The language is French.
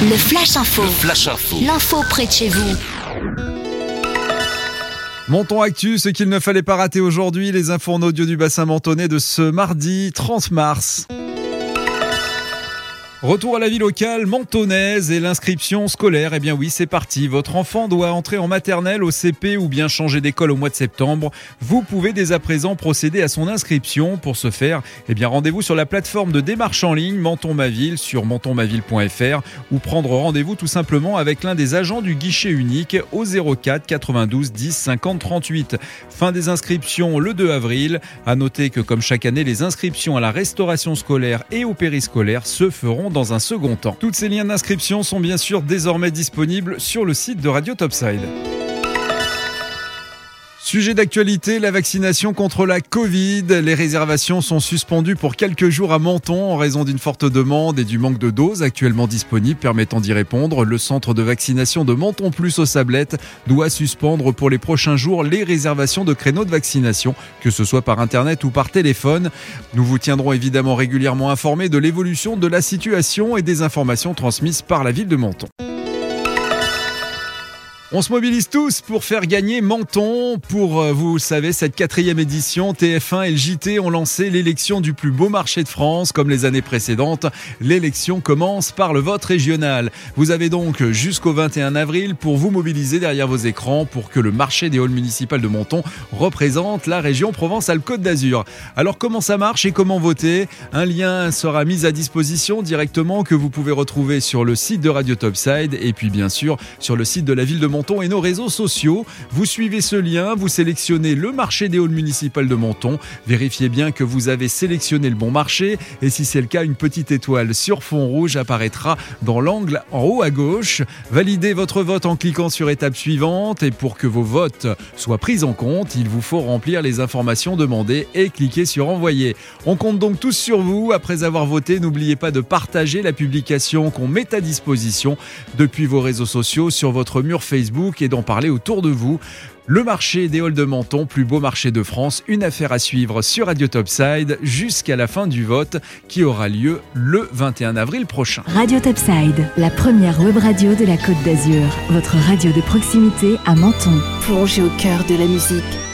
Le Flash Info. Flash Info. L'info près de chez vous. Monton Actu, ce qu'il ne fallait pas rater aujourd'hui, les infos en audio du bassin mentonné de ce mardi 30 mars. Retour à la vie locale mentonnaise et l'inscription scolaire. Eh bien oui, c'est parti. Votre enfant doit entrer en maternelle au CP ou bien changer d'école au mois de septembre. Vous pouvez dès à présent procéder à son inscription. Pour ce faire, eh bien rendez-vous sur la plateforme de démarche en ligne Menton Ma Ville sur mentonmaville.fr ou prendre rendez-vous tout simplement avec l'un des agents du guichet unique au 04 92 10 50 38. Fin des inscriptions le 2 avril. À noter que comme chaque année, les inscriptions à la restauration scolaire et au périscolaire se feront dans un second temps. Toutes ces liens d'inscription sont bien sûr désormais disponibles sur le site de Radio Topside. Sujet d'actualité, la vaccination contre la Covid. Les réservations sont suspendues pour quelques jours à Menton en raison d'une forte demande et du manque de doses actuellement disponibles permettant d'y répondre. Le centre de vaccination de Menton Plus aux Sablettes doit suspendre pour les prochains jours les réservations de créneaux de vaccination, que ce soit par internet ou par téléphone. Nous vous tiendrons évidemment régulièrement informés de l'évolution de la situation et des informations transmises par la ville de Menton. On se mobilise tous pour faire gagner Menton. Pour, euh, vous savez, cette quatrième édition, TF1 et le JT ont lancé l'élection du plus beau marché de France. Comme les années précédentes, l'élection commence par le vote régional. Vous avez donc jusqu'au 21 avril pour vous mobiliser derrière vos écrans pour que le marché des halls municipales de Menton représente la région Provence-Alpes-Côte d'Azur. Alors comment ça marche et comment voter? Un lien sera mis à disposition directement que vous pouvez retrouver sur le site de Radio Topside et puis bien sûr sur le site de la ville de Menton et nos réseaux sociaux. Vous suivez ce lien, vous sélectionnez le marché des halls municipales de Menton. Vérifiez bien que vous avez sélectionné le bon marché et si c'est le cas, une petite étoile sur fond rouge apparaîtra dans l'angle en haut à gauche. Validez votre vote en cliquant sur étape suivante et pour que vos votes soient pris en compte, il vous faut remplir les informations demandées et cliquer sur envoyer. On compte donc tous sur vous. Après avoir voté, n'oubliez pas de partager la publication qu'on met à disposition depuis vos réseaux sociaux sur votre mur Facebook et d'en parler autour de vous. Le marché des halls de Menton, plus beau marché de France, une affaire à suivre sur Radio Topside jusqu'à la fin du vote qui aura lieu le 21 avril prochain. Radio Topside, la première web radio de la Côte d'Azur, votre radio de proximité à Menton. Plongez au cœur de la musique